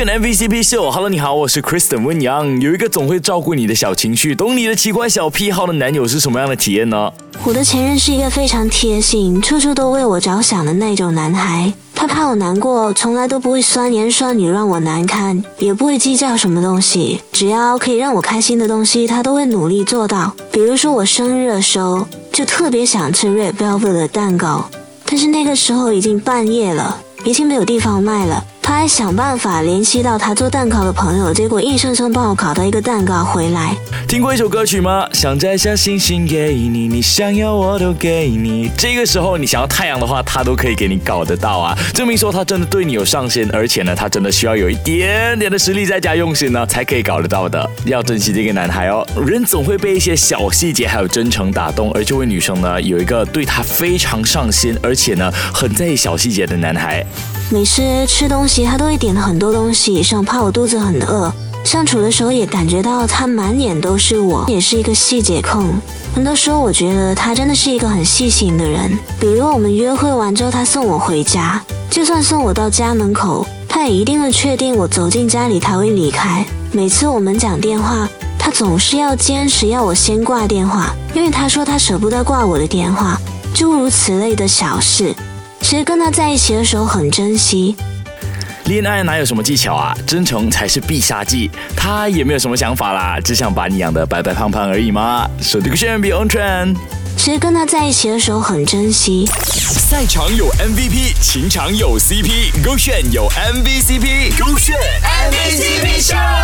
勾选 MVCp 秀，Hello，你好，我是 Kristen 温阳。有一个总会照顾你的小情绪，懂你的奇怪小癖好的男友是什么样的体验呢？我的前任是一个非常贴心、处处都为我着想的那种男孩。他怕我难过，从来都不会酸言酸语让我难堪，也不会计较什么东西。只要可以让我开心的东西，他都会努力做到。比如说我生日的时候，就特别想吃 Red Velvet 的蛋糕，但是那个时候已经半夜了，已经没有地方卖了。他还想办法联系到他做蛋糕的朋友，结果硬生生帮我搞到一个蛋糕回来。听过一首歌曲吗？想摘下星星给你，你想要我都给你。这个时候你想要太阳的话，他都可以给你搞得到啊！证明说他真的对你有上心，而且呢，他真的需要有一点点的实力再加用心呢，才可以搞得到的。要珍惜这个男孩哦。人总会被一些小细节还有真诚打动，而这位女生呢，有一个对他非常上心，而且呢，很在意小细节的男孩。每次吃东，其他都会点很多东西，生怕我肚子很饿。相处的时候也感觉到他满眼都是我，也是一个细节控。很多时候我觉得他真的是一个很细心的人。比如我们约会完之后，他送我回家，就算送我到家门口，他也一定会确定我走进家里才会离开。每次我们讲电话，他总是要坚持要我先挂电话，因为他说他舍不得挂我的电话。诸如此类的小事。其实跟他在一起的时候很珍惜。恋爱哪有什么技巧啊？真诚才是必杀技。他也没有什么想法啦，只想把你养得白白胖胖而已嘛。手这个炫 be on trend。其实跟他在一起的时候很珍惜。赛场有 MVP，情场有 CP，勾选有 MVCp，勾选 MVCp show。